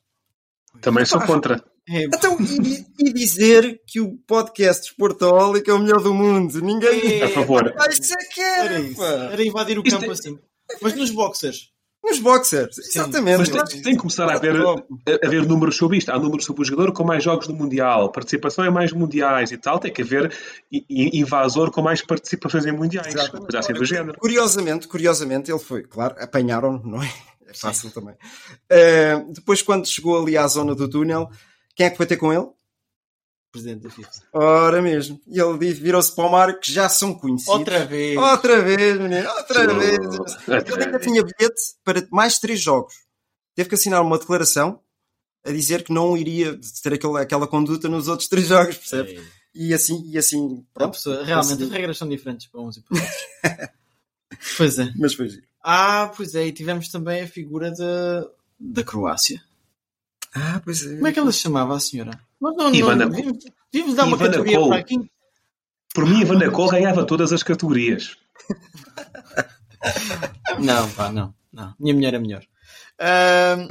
Também sou contra. é, Então, e, e dizer que o podcast Esportaholic é o melhor do mundo? Ninguém. A favor. Ah, isso é que era era, isso. Era invadir o Isto campo é- assim. Mas nos boxers. Nos boxers, exatamente. Mas tem, tem que começar a haver, a haver números sobre isto. Há números sobre o jogador com mais jogos no Mundial, participação em mais mundiais e tal. Tem que haver invasor com mais participações em mundiais. Coisa assim do género. Curiosamente, curiosamente, ele foi, claro, apanharam, não é? É fácil também. Eh, depois, quando chegou ali à zona do túnel, quem é que foi ter com ele? Presidente da FIFA. Ora mesmo. E ele virou-se para o mar que já são conhecidos. Outra vez. Outra vez, menino, outra Oh, vez. outra Ele ainda vez. tinha bilhete para mais três jogos. Teve que assinar uma declaração a dizer que não iria ter aquela, aquela conduta nos outros três jogos, percebe? É. E assim, e assim, pronto. pessoa, realmente, as consegui. regras são diferentes para uns e para outros. [LAUGHS] pois é. Mas foi giro. Ah, pois é. E tivemos também a figura da, da Croácia. Ah, pois é. Como é que ela se chamava, a senhora? Mas não, Ivana não, devíamos, devíamos dar uma Ivana categoria Cole. para aqui. Por mim, Ivana Cole ganhava todas as categorias. [LAUGHS] Não, pá, não. não. Minha mulher é melhor. Ahm,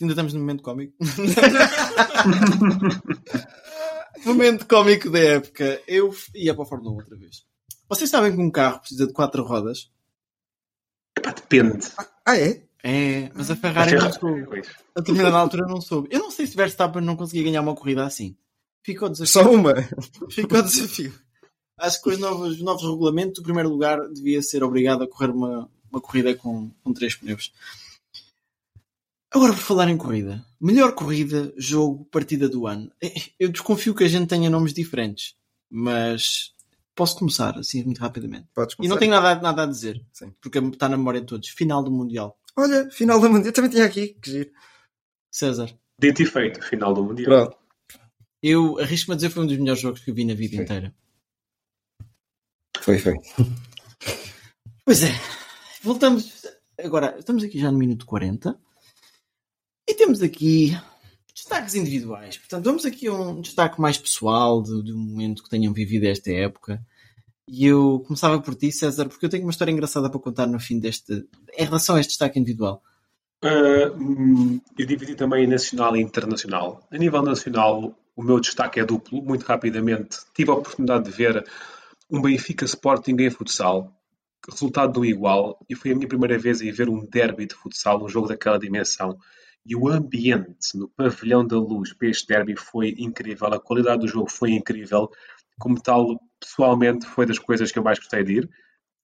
ainda estamos no momento cómico. [LAUGHS] momento cómico da época. Eu ia para a Fórmula 1 outra vez. Vocês sabem que um carro precisa de quatro rodas? Epá, depende. Ah, é? É, mas a Ferrari não soube. A determinada altura não soube. Eu não sei se Verstappen não conseguia ganhar uma corrida assim. Ficou o desafio. Só uma. Ficou o desafio. Acho que com os novos, os novos regulamentos, o primeiro lugar devia ser obrigado a correr uma, uma corrida com, com três pneus. Agora, por falar em corrida. Melhor corrida, jogo, partida do ano. Eu desconfio que a gente tenha nomes diferentes. Mas posso começar, assim, muito rapidamente. Podes E começar. não tenho nada, nada a dizer. Sim. Porque está na memória de todos. Final do Mundial. Olha, final da Mundial. Eu também tinha aqui. Que giro. César. Dito e feito, final do Mundial. Pronto. Eu arrisco-me a dizer que foi um dos melhores jogos que eu vi na vida inteira. Foi, foi. [LAUGHS] Pois é. Voltamos. Agora, estamos aqui já no minuto 40. E temos aqui destaques individuais. Portanto, vamos aqui a um destaque mais pessoal do, do momento que tenham vivido esta época. E eu começava por ti, César, porque eu tenho uma história engraçada para contar no fim deste. em relação a este destaque individual. Uh, eu dividi também nacional e internacional. A nível nacional, o meu destaque é duplo. Muito rapidamente, tive a oportunidade de ver um Benfica Sporting em futsal, resultado do igual, e foi a minha primeira vez em ver um derby de futsal, um jogo daquela dimensão. E o ambiente no pavilhão da luz para este derby foi incrível, a qualidade do jogo foi incrível. Como tal, pessoalmente, foi das coisas que eu mais gostei de ir.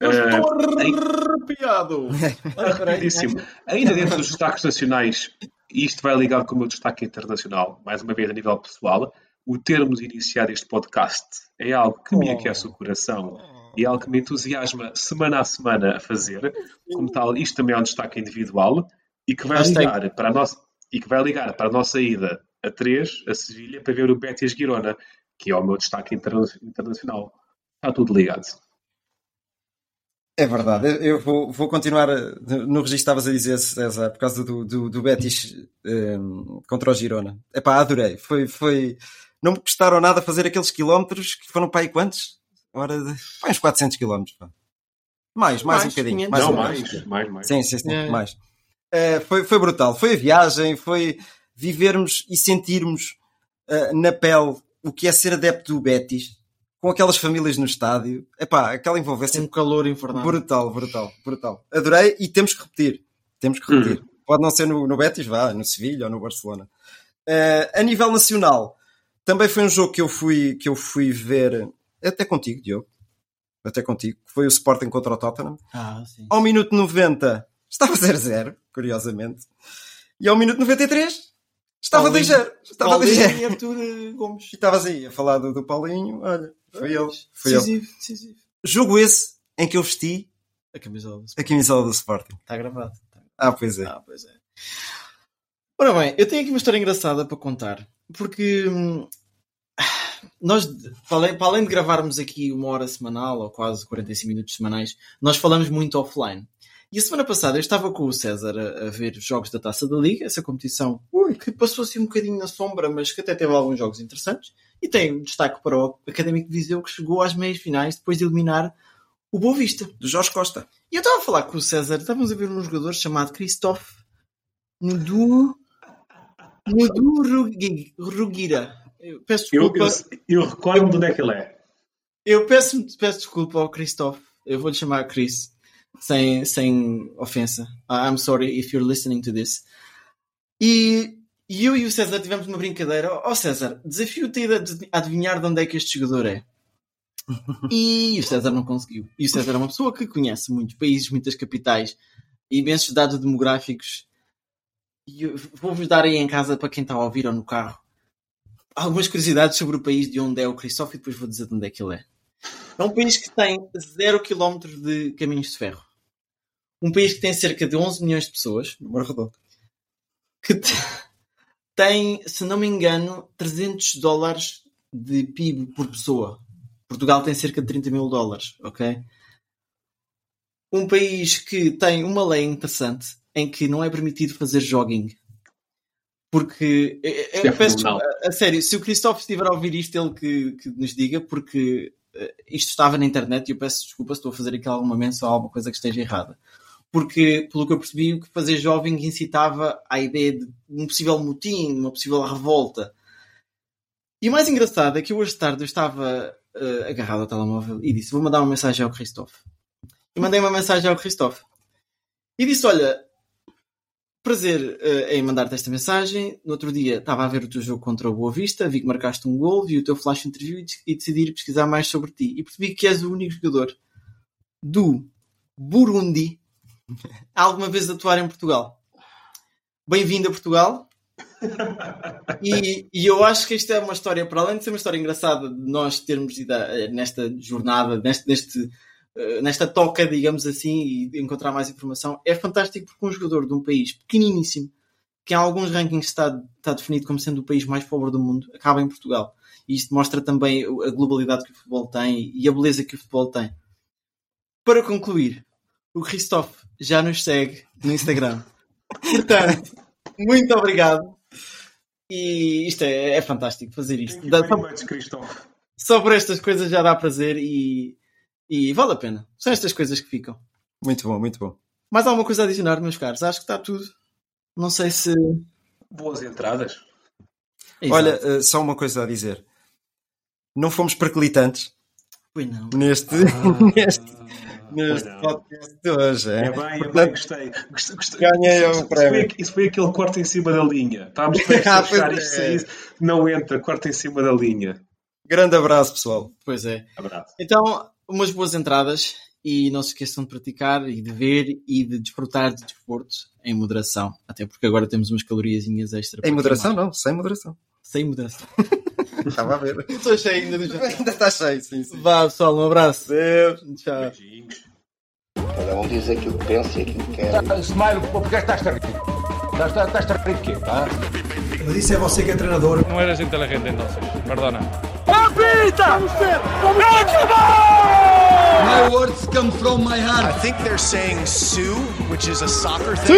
Eu estou Uh, em- arrepiado! [LAUGHS] Rapidíssimo. Ainda dentro dos destaques nacionais, isto vai ligado com o meu destaque internacional, mais uma vez a nível pessoal, o termos iniciado este podcast é algo que me aquece o coração e é algo que me entusiasma semana a semana a fazer. Como tal, isto também é um destaque individual e que vai Hashtag. ligar para a nossa, e que vai ligar para a nossa ida a 3, a Sevilha, para ver o Betis Girona, que é o meu destaque interna- internacional. Está tudo ligado. É verdade, eu- vou, vou continuar no registro que estavas a dizer, César, por causa do, do, do Betis ehm, contra o Girona. Epá, adorei. Foi, foi, não me custaram nada fazer aqueles quilómetros que foram para aí quantos? Ora, de- pá, uns 400 quilómetros. pá. Mais, mais, Mais, um bocadinho. 500. Mais Não, um mais, bocadinho. mais, mais. Sim, sim, sim, É. mais. Eh, foi, foi brutal. Foi a viagem, foi vivermos e sentirmos eh, na pele o que é ser adepto do Betis, com aquelas famílias no estádio. Epá, aquela envolvência Um calor infernal. Brutal, brutal, brutal. Adorei e temos que repetir. Temos que repetir. Pode não ser no, no Betis, vá, no Sevilha ou no Barcelona. Eh, a nível nacional, também foi um jogo que eu fui, que eu fui ver, até contigo, Diogo. Até contigo, que foi o Sporting contra o Tottenham. Ah, sim. Ao minuto 90 estava 0-0, curiosamente. E ao minuto 93 estava Paulinho. 2-0. Estava 2-0. Paulinho e Arthur Gomes. E estavas aí a falar do, do Paulinho. Olha, foi ele. Foi ele. Decisivo, decisivo. Jogo esse em que eu vesti A camisola do a camisola do Sporting. Está gravado. Ah, pois é. Ah, pois é. Ora bem, eu tenho aqui uma história engraçada para contar. Porque hum, nós, para além, para além de gravarmos aqui uma hora semanal, ou quase 45 minutos semanais, nós falamos muito offline. E a semana passada eu estava com o César a, a ver os jogos da Taça da Liga, essa competição que passou assim um bocadinho na sombra, mas que até teve alguns jogos interessantes. E tem destaque para o Académico de Viseu, que chegou às meias finais depois de eliminar o Boa Vista. Do Jorge Costa. E eu estava a falar com o César, estávamos a ver um jogador chamado Christophe Nudu Nudu Rugi- Rugira. Eu peço Eu, desculpa. eu, eu recordo-me de onde é que ele é. Eu peço, peço desculpa ao Christophe. Eu vou-lhe chamar Chris, sem, sem ofensa. Ah, I'm sorry if you're listening to this. E, e eu e o César tivemos uma brincadeira. Ó oh, César, desafio-te a ad- adivinhar de onde é que este jogador é. [LAUGHS] E o César não conseguiu. E o César é uma pessoa que conhece muitos países, muitas capitais, imensos dados demográficos. E vou-vos dar aí em casa para quem está a ouvir ou no carro algumas curiosidades sobre o país de onde é o Christophe e depois vou dizer de onde é que ele é. É um país que tem 0 km de caminhos de ferro. Um país que tem cerca de 11 milhões de pessoas. Número redondo. Que te- [LAUGHS] tem, se não me engano, 300 dólares de PIB por pessoa. Portugal tem cerca de 30 mil dólares, ok? Um país que tem uma lei interessante em que não é permitido fazer jogging. Porque, eu, eu Isto é peço a, a sério, se o Christophe estiver a ouvir isto, ele que, que nos diga, porque eh, isto estava na internet e eu peço desculpa se estou a fazer aqui alguma menção a alguma coisa que esteja errada. porque, pelo que eu percebi, o que fazer jovem incitava à ideia de um possível motim, uma possível revolta. E o mais engraçado é que hoje de tarde eu estava uh, agarrado ao telemóvel e disse: Vou mandar uma mensagem ao Christophe. E mandei uma mensagem ao Christophe. E disse: Olha, prazer uh, em mandar-te esta mensagem. No outro dia estava a ver o teu jogo contra o Boa Vista, vi que marcaste um gol, vi o teu flash interview e decidi ir pesquisar mais sobre ti. E percebi que és o único jogador do Burundi a alguma vez atuar em Portugal. Bem-vindo a Portugal. E, e, eu acho que isto é uma história, para além de ser uma história engraçada de nós termos ido a, nesta jornada, neste, neste, nesta toca, digamos assim, e encontrar mais informação, é fantástico porque um jogador de um país pequeniníssimo, que em alguns rankings está, está definido como sendo o país mais pobre do mundo, acaba em Portugal. E isto mostra também a globalidade que o futebol tem e a beleza que o futebol tem. Para concluir, o Christophe já nos segue no Instagram. [LAUGHS] Portanto, muito obrigado. E isto é, é fantástico fazer isto. Dá, só, só por estas coisas já dá prazer e, e vale a pena. São estas coisas que ficam. Muito bom, muito bom. Mais alguma coisa a adicionar, meus caros? Acho que está tudo. Não sei se. Boas entradas. Exato. Olha, uh, só uma coisa a dizer. Não fomos perclitantes. Pois não. Neste, ah. [LAUGHS] neste, neste podcast de hoje. É, é bem, Portanto, é bem, gostei. gostei, gostei. Ganhei o prémio. Isso foi aquele corte em cima da linha. Estávamos [LAUGHS] a achar isto é. Não entra, corte em cima da linha. Grande abraço, pessoal. Pois é. Abraço. Então, umas boas entradas e não se esqueçam de praticar e de ver e de desfrutar de desporto em moderação. Até porque agora temos umas caloriazinhas extra. Em moderação, não, sem moderação. Sem moderação. [LAUGHS] Estava a ver. Estou cheio ainda do [LAUGHS] Ainda está cheio, sim, sim. Vá, pessoal, um abraço. Deus. Tchau. Beijinhos. Cada um diz aquilo que pensa e aquilo que quer. Smile, porque estás a rir? Estás, estás a rir de quê? Tá? Mas isso é você que é treinador. No eres inteligente entonces, perdona. My words come from my I heart. think they're saying Sue, which is a soccer thing.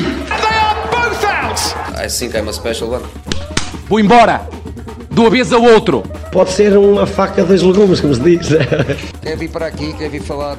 They are both out! I think I'm a special one. Vou embora! De uma vez ao outro! Pode ser uma faca dos legumes, como se diz. Quer vir para aqui, quer vir falar